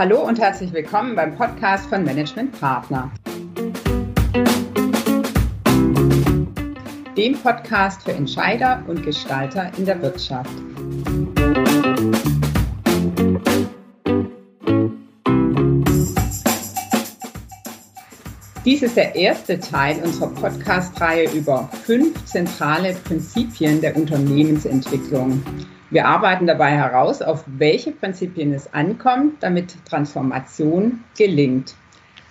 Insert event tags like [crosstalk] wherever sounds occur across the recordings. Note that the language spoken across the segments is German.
Hallo und herzlich willkommen beim Podcast von Management Partner. Dem Podcast für Entscheider und Gestalter in der Wirtschaft. Dies ist der erste Teil unserer Podcast-Reihe über fünf zentrale Prinzipien der Unternehmensentwicklung. Wir arbeiten dabei heraus, auf welche Prinzipien es ankommt, damit Transformation gelingt.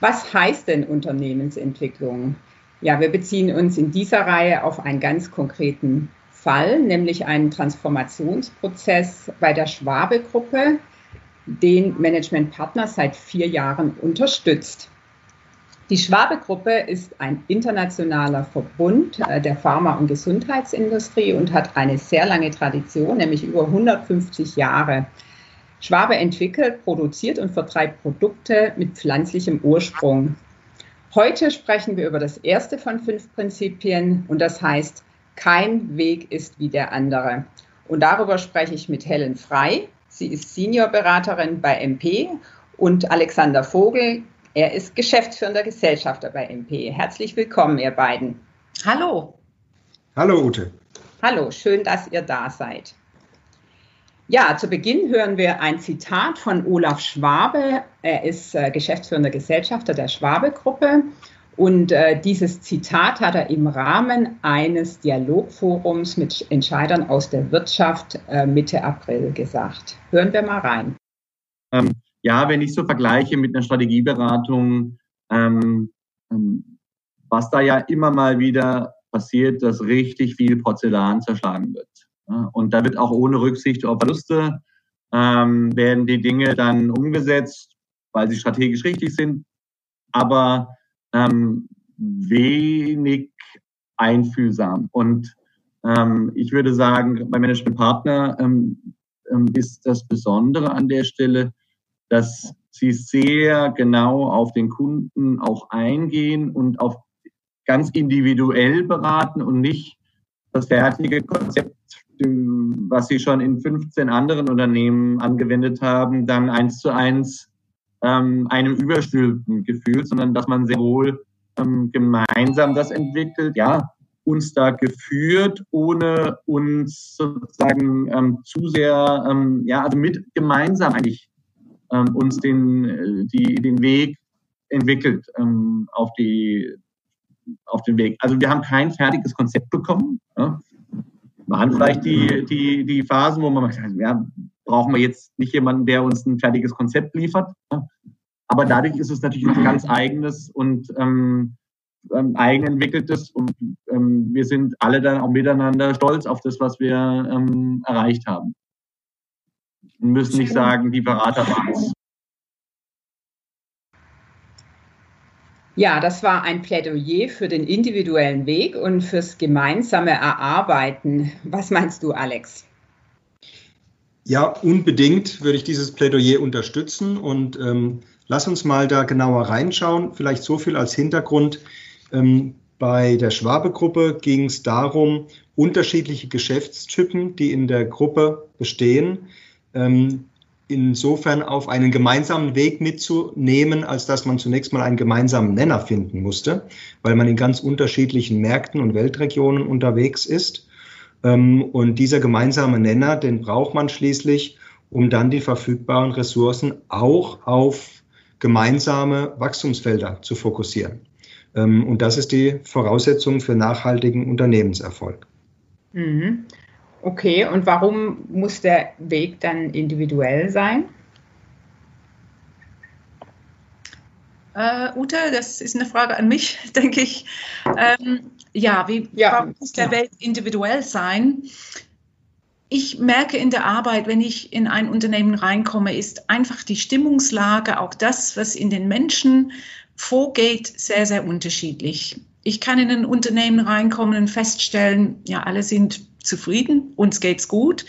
Was heißt denn Unternehmensentwicklung? Ja, wir beziehen uns in dieser Reihe auf einen ganz konkreten Fall, nämlich einen Transformationsprozess bei der Schwabe-Gruppe, den Management Partner seit vier Jahren unterstützt. Die Schwabe-Gruppe ist ein internationaler Verbund äh, der Pharma- und Gesundheitsindustrie und hat eine sehr lange Tradition, nämlich über 150 Jahre. Schwabe entwickelt, produziert und vertreibt Produkte mit pflanzlichem Ursprung. Heute sprechen wir über das erste von fünf Prinzipien und das heißt, kein Weg ist wie der andere. Und darüber spreche ich mit Helen Frei. Sie ist Seniorberaterin bei MP und Alexander Vogel, er ist geschäftsführender Gesellschafter bei MP. Herzlich willkommen, ihr beiden. Hallo. Hallo, Ute. Hallo, schön, dass ihr da seid. Ja, zu Beginn hören wir ein Zitat von Olaf Schwabe. Er ist äh, geschäftsführender Gesellschafter der Schwabe-Gruppe. Und äh, dieses Zitat hat er im Rahmen eines Dialogforums mit Entscheidern aus der Wirtschaft äh, Mitte April gesagt. Hören wir mal rein. Ähm, ja, wenn ich so vergleiche mit einer Strategieberatung, ähm, ähm, was da ja immer mal wieder passiert, dass richtig viel Porzellan zerschlagen wird. Und da wird auch ohne Rücksicht auf Verluste ähm, werden die Dinge dann umgesetzt, weil sie strategisch richtig sind, aber ähm, wenig einfühlsam. Und ähm, ich würde sagen, bei Management Partner ähm, ähm, ist das Besondere an der Stelle, dass sie sehr genau auf den Kunden auch eingehen und auf ganz individuell beraten und nicht das fertige Konzept, was sie schon in 15 anderen Unternehmen angewendet haben, dann eins zu eins ähm, einem überstülpen gefühlt, sondern dass man sehr wohl ähm, gemeinsam das entwickelt, ja, uns da geführt, ohne uns sozusagen ähm, zu sehr, ähm, ja, also mit gemeinsam eigentlich ähm, uns den, äh, die, den Weg entwickelt ähm, auf, die, auf den Weg. Also wir haben kein fertiges Konzept bekommen. Ja. Waren vielleicht die, die, die Phasen, wo man sagt, ja, brauchen wir jetzt nicht jemanden, der uns ein fertiges Konzept liefert. Ja. Aber dadurch ist es natürlich was ganz eigenes und ähm, ähm, eigenentwickeltes und ähm, wir sind alle dann auch miteinander stolz auf das, was wir ähm, erreicht haben und müssen nicht sagen, die Berater waren es. Ja, das war ein Plädoyer für den individuellen Weg und fürs gemeinsame Erarbeiten. Was meinst du, Alex? Ja, unbedingt würde ich dieses Plädoyer unterstützen und ähm, lass uns mal da genauer reinschauen. Vielleicht so viel als Hintergrund. Ähm, bei der Schwabe-Gruppe ging es darum, unterschiedliche Geschäftstypen, die in der Gruppe bestehen, ähm, insofern auf einen gemeinsamen Weg mitzunehmen, als dass man zunächst mal einen gemeinsamen Nenner finden musste, weil man in ganz unterschiedlichen Märkten und Weltregionen unterwegs ist. Ähm, und dieser gemeinsame Nenner, den braucht man schließlich, um dann die verfügbaren Ressourcen auch auf gemeinsame Wachstumsfelder zu fokussieren. Ähm, und das ist die Voraussetzung für nachhaltigen Unternehmenserfolg. Mhm. Okay, und warum muss der Weg dann individuell sein? Uh, Ute, das ist eine Frage an mich, [laughs] denke ich. Ähm, ja, wie ja, warum muss der. Weg individuell sein? Ich merke in der Arbeit, wenn ich in ein Unternehmen reinkomme, ist einfach die Stimmungslage, auch das, was in den Menschen vorgeht, sehr, sehr unterschiedlich. Ich kann in ein Unternehmen reinkommen und feststellen, ja, alle sind zufrieden, uns geht's gut.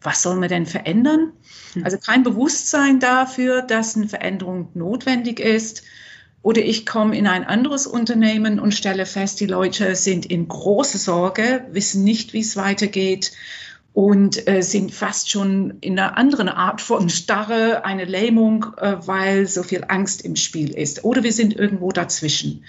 Was soll man denn verändern? Hm. Also kein Bewusstsein dafür, dass eine Veränderung notwendig ist. Oder ich komme in ein anderes Unternehmen und stelle fest, die Leute sind in große Sorge, wissen nicht, wie es weitergeht. Und äh, sind fast schon in einer anderen Art von Starre, eine Lähmung, äh, weil so viel Angst im Spiel ist. Oder wir sind irgendwo dazwischen.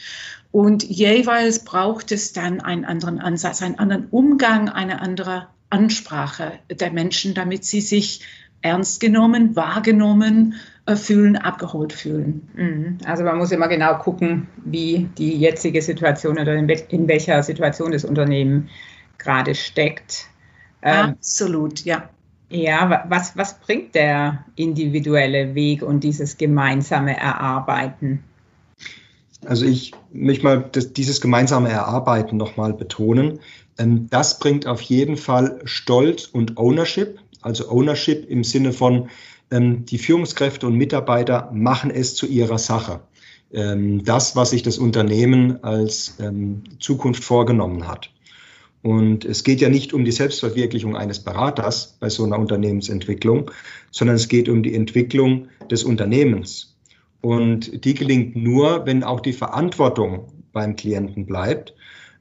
Und jeweils braucht es dann einen anderen Ansatz, einen anderen Umgang, eine andere Ansprache der Menschen, damit sie sich ernst genommen, wahrgenommen äh, fühlen, abgeholt fühlen. Mhm. Also man muss immer genau gucken, wie die jetzige Situation oder in, in welcher Situation das Unternehmen gerade steckt. Ähm, Absolut, ja. Ja, was, was bringt der individuelle Weg und dieses gemeinsame Erarbeiten? Also ich möchte mal das, dieses gemeinsame Erarbeiten nochmal betonen. Ähm, das bringt auf jeden Fall Stolz und Ownership. Also Ownership im Sinne von, ähm, die Führungskräfte und Mitarbeiter machen es zu ihrer Sache. Das, was sich das Unternehmen als Zukunft vorgenommen hat. Und es geht ja nicht um die Selbstverwirklichung eines Beraters bei so einer Unternehmensentwicklung, sondern es geht um die Entwicklung des Unternehmens. Und die gelingt nur, wenn auch die Verantwortung beim Klienten bleibt.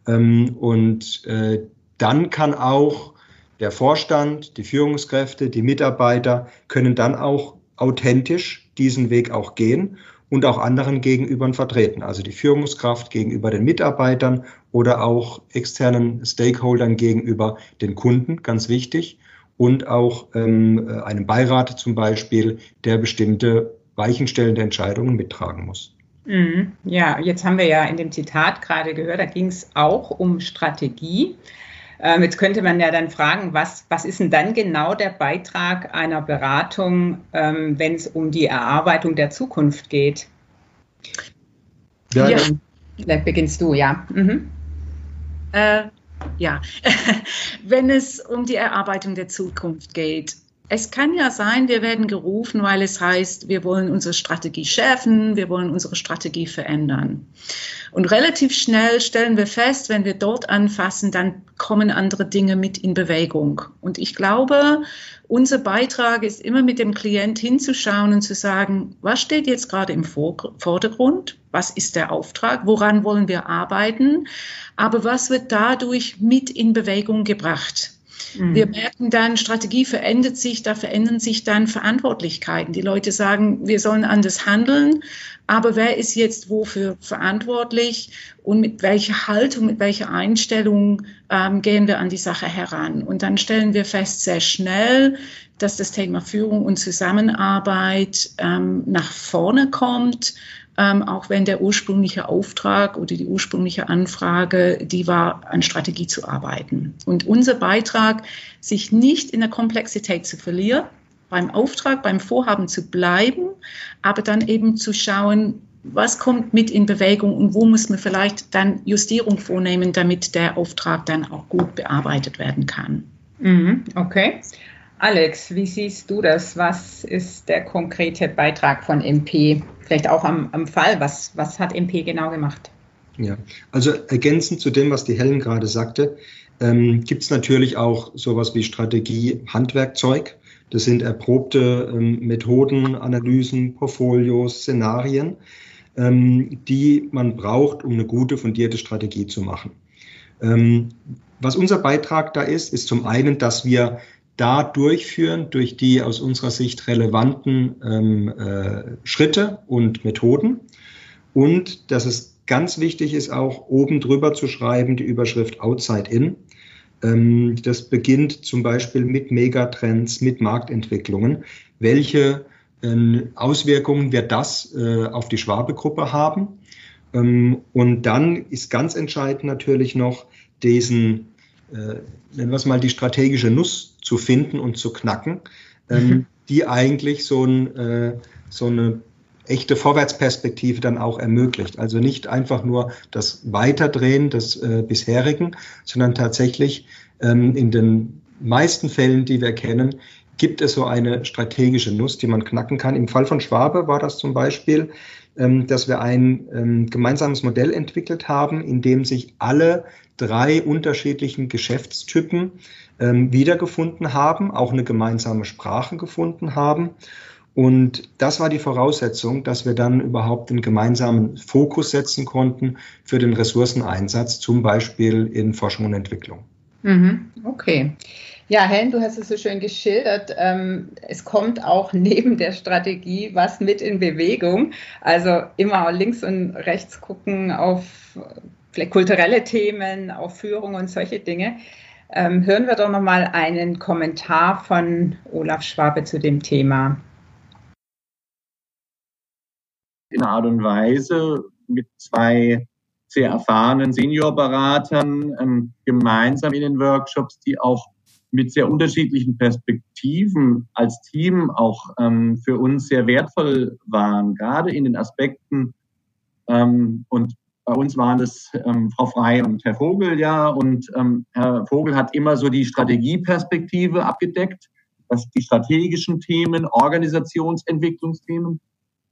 Ähm, und äh, dann kann auch der Vorstand, die Führungskräfte, die Mitarbeiter können dann auch authentisch diesen Weg auch gehen und auch anderen gegenüber vertreten, also die Führungskraft gegenüber den Mitarbeitern oder auch externen Stakeholdern gegenüber den Kunden, ganz wichtig, und auch ähm, äh, einem Beirat zum Beispiel, der bestimmte weichenstellende Entscheidungen mittragen muss. Mhm. Ja, jetzt haben wir ja in dem Zitat gerade gehört, da ging es auch um Strategie. Ähm, jetzt könnte man ja dann fragen, was, was ist denn dann genau der Beitrag einer Beratung, ähm, wenn es um die Erarbeitung der Zukunft geht? Ja, ja. Dann beginnst du, ja. Mhm. Äh, ja, [laughs] wenn es um die Erarbeitung der Zukunft geht, es kann ja sein, wir werden gerufen, weil es heißt, wir wollen unsere Strategie schärfen, wir wollen unsere Strategie verändern. Und relativ schnell stellen wir fest, wenn wir dort anfassen, dann kommen andere Dinge mit in Bewegung. Und ich glaube, unser Beitrag ist immer mit dem Klient hinzuschauen und zu sagen, was steht jetzt gerade im Vordergrund? Was ist der Auftrag? Woran wollen wir arbeiten? Aber was wird dadurch mit in Bewegung gebracht? Mhm. Wir merken dann, Strategie verändert sich, da verändern sich dann Verantwortlichkeiten. Die Leute sagen, wir sollen anders handeln, aber wer ist jetzt wofür verantwortlich und mit welcher Haltung, mit welcher Einstellung ähm, gehen wir an die Sache heran? Und dann stellen wir fest sehr schnell, dass das Thema Führung und Zusammenarbeit ähm, nach vorne kommt ähm, auch wenn der ursprüngliche Auftrag oder die ursprüngliche Anfrage, die war, an Strategie zu arbeiten. Und unser Beitrag, sich nicht in der Komplexität zu verlieren, beim Auftrag, beim Vorhaben zu bleiben, aber dann eben zu schauen, was kommt mit in Bewegung und wo muss man vielleicht dann Justierung vornehmen, damit der Auftrag dann auch gut bearbeitet werden kann. Mhm, okay. Alex, wie siehst du das? Was ist der konkrete Beitrag von MP? Vielleicht auch am, am Fall. Was, was hat MP genau gemacht? Ja, also ergänzend zu dem, was die Helen gerade sagte, ähm, gibt es natürlich auch sowas wie Strategie, Handwerkzeug. Das sind erprobte ähm, Methoden, Analysen, Portfolios, Szenarien, ähm, die man braucht, um eine gute, fundierte Strategie zu machen. Ähm, was unser Beitrag da ist, ist zum einen, dass wir da durchführen durch die aus unserer Sicht relevanten ähm, äh, Schritte und Methoden. Und dass es ganz wichtig ist, auch oben drüber zu schreiben, die Überschrift Outside In. Ähm, das beginnt zum Beispiel mit Megatrends, mit Marktentwicklungen. Welche äh, Auswirkungen wird das äh, auf die Schwabe-Gruppe haben? Ähm, und dann ist ganz entscheidend natürlich noch diesen nennen wir es mal, die strategische Nuss zu finden und zu knacken, ähm, mhm. die eigentlich so, ein, äh, so eine echte Vorwärtsperspektive dann auch ermöglicht. Also nicht einfach nur das Weiterdrehen des äh, bisherigen, sondern tatsächlich ähm, in den meisten Fällen, die wir kennen, gibt es so eine strategische Nuss, die man knacken kann. Im Fall von Schwabe war das zum Beispiel, ähm, dass wir ein ähm, gemeinsames Modell entwickelt haben, in dem sich alle drei unterschiedlichen Geschäftstypen ähm, wiedergefunden haben, auch eine gemeinsame Sprache gefunden haben. Und das war die Voraussetzung, dass wir dann überhaupt den gemeinsamen Fokus setzen konnten für den Ressourceneinsatz, zum Beispiel in Forschung und Entwicklung. Mhm, okay. Ja, Helen, du hast es so schön geschildert. Ähm, es kommt auch [laughs] neben der Strategie was mit in Bewegung. Also immer links und rechts gucken auf vielleicht kulturelle Themen, auf Führung und solche Dinge. Ähm, hören wir doch noch mal einen Kommentar von Olaf Schwabe zu dem Thema. In Art und Weise mit zwei sehr erfahrenen Seniorberatern ähm, gemeinsam in den Workshops, die auch mit sehr unterschiedlichen Perspektiven als Team auch ähm, für uns sehr wertvoll waren, gerade in den Aspekten. Ähm, und bei uns waren es ähm, Frau Frei und Herr Vogel, ja. Und ähm, Herr Vogel hat immer so die Strategieperspektive abgedeckt, das die strategischen Themen, Organisationsentwicklungsthemen.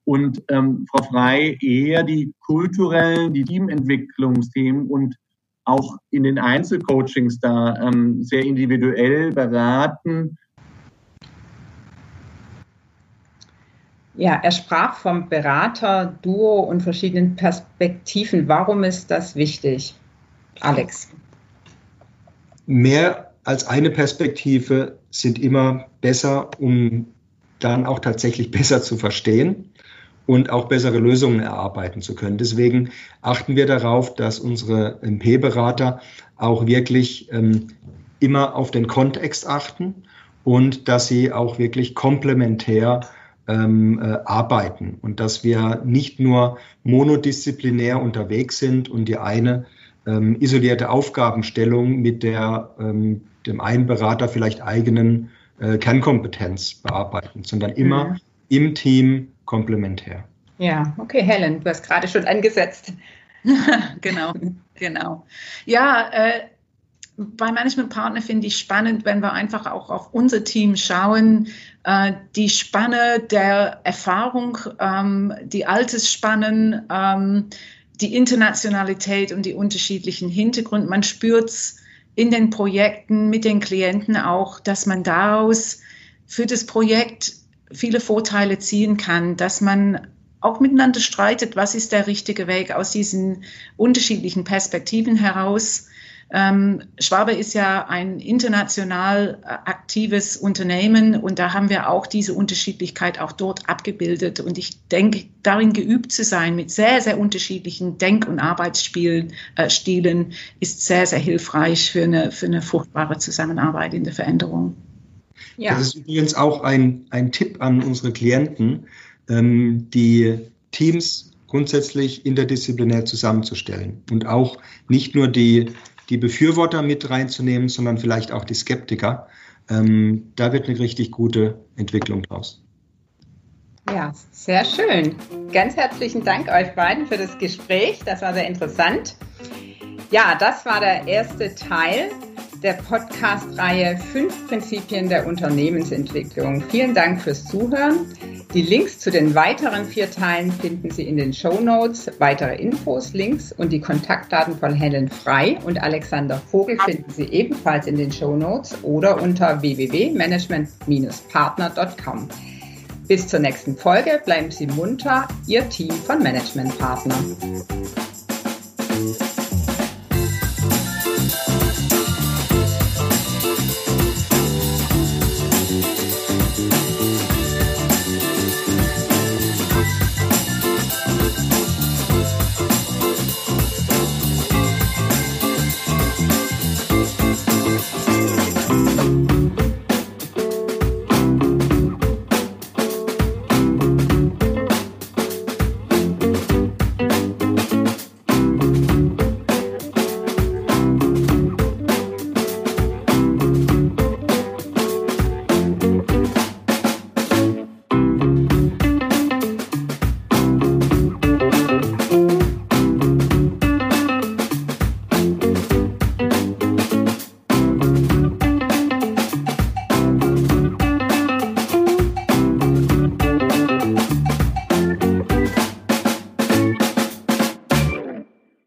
Und ähm, Frau Frei eher die kulturellen, die Teamentwicklungsthemen und auch in den Einzelcoachings da ähm, sehr individuell beraten. Ja, er sprach vom Berater, Duo und verschiedenen Perspektiven. Warum ist das wichtig, Alex? Mehr als eine Perspektive sind immer besser, um dann auch tatsächlich [laughs] besser zu verstehen und auch bessere Lösungen erarbeiten zu können. Deswegen achten wir darauf, dass unsere MP-Berater auch wirklich ähm, immer auf den Kontext achten und dass sie auch wirklich komplementär ähm, äh, arbeiten und dass wir nicht nur monodisziplinär unterwegs sind und die eine ähm, isolierte Aufgabenstellung mit der ähm, dem einen Berater vielleicht eigenen äh, Kernkompetenz bearbeiten, sondern immer mhm. im Team komplementär. Ja, okay, Helen, du hast gerade schon angesetzt. [laughs] genau, genau. Ja, äh, bei Managementpartner finde ich spannend, wenn wir einfach auch auf unser Team schauen, äh, die Spanne der Erfahrung, ähm, die Altersspannen, ähm, die Internationalität und die unterschiedlichen Hintergründe. Man spürt es in den Projekten mit den Klienten auch, dass man daraus für das Projekt viele Vorteile ziehen kann, dass man auch miteinander streitet, was ist der richtige Weg aus diesen unterschiedlichen Perspektiven heraus. Ähm, Schwabe ist ja ein international äh, aktives Unternehmen und da haben wir auch diese Unterschiedlichkeit auch dort abgebildet. Und ich denke, darin geübt zu sein mit sehr, sehr unterschiedlichen Denk- und Arbeitsstilen äh, ist sehr, sehr hilfreich für eine, für eine fruchtbare Zusammenarbeit in der Veränderung. Ja. Das ist übrigens auch ein, ein Tipp an unsere Klienten, ähm, die Teams grundsätzlich interdisziplinär zusammenzustellen und auch nicht nur die, die Befürworter mit reinzunehmen, sondern vielleicht auch die Skeptiker. Ähm, da wird eine richtig gute Entwicklung draus. Ja, sehr schön. Ganz herzlichen Dank euch beiden für das Gespräch. Das war sehr interessant. Ja, das war der erste Teil der Podcast-Reihe Fünf Prinzipien der Unternehmensentwicklung. Vielen Dank fürs Zuhören. Die Links zu den weiteren vier Teilen finden Sie in den Show Notes. Weitere Infos, Links und die Kontaktdaten von Helen Frei und Alexander Vogel finden Sie ebenfalls in den Show Notes oder unter www.management-partner.com. Bis zur nächsten Folge bleiben Sie munter, Ihr Team von Management Partner.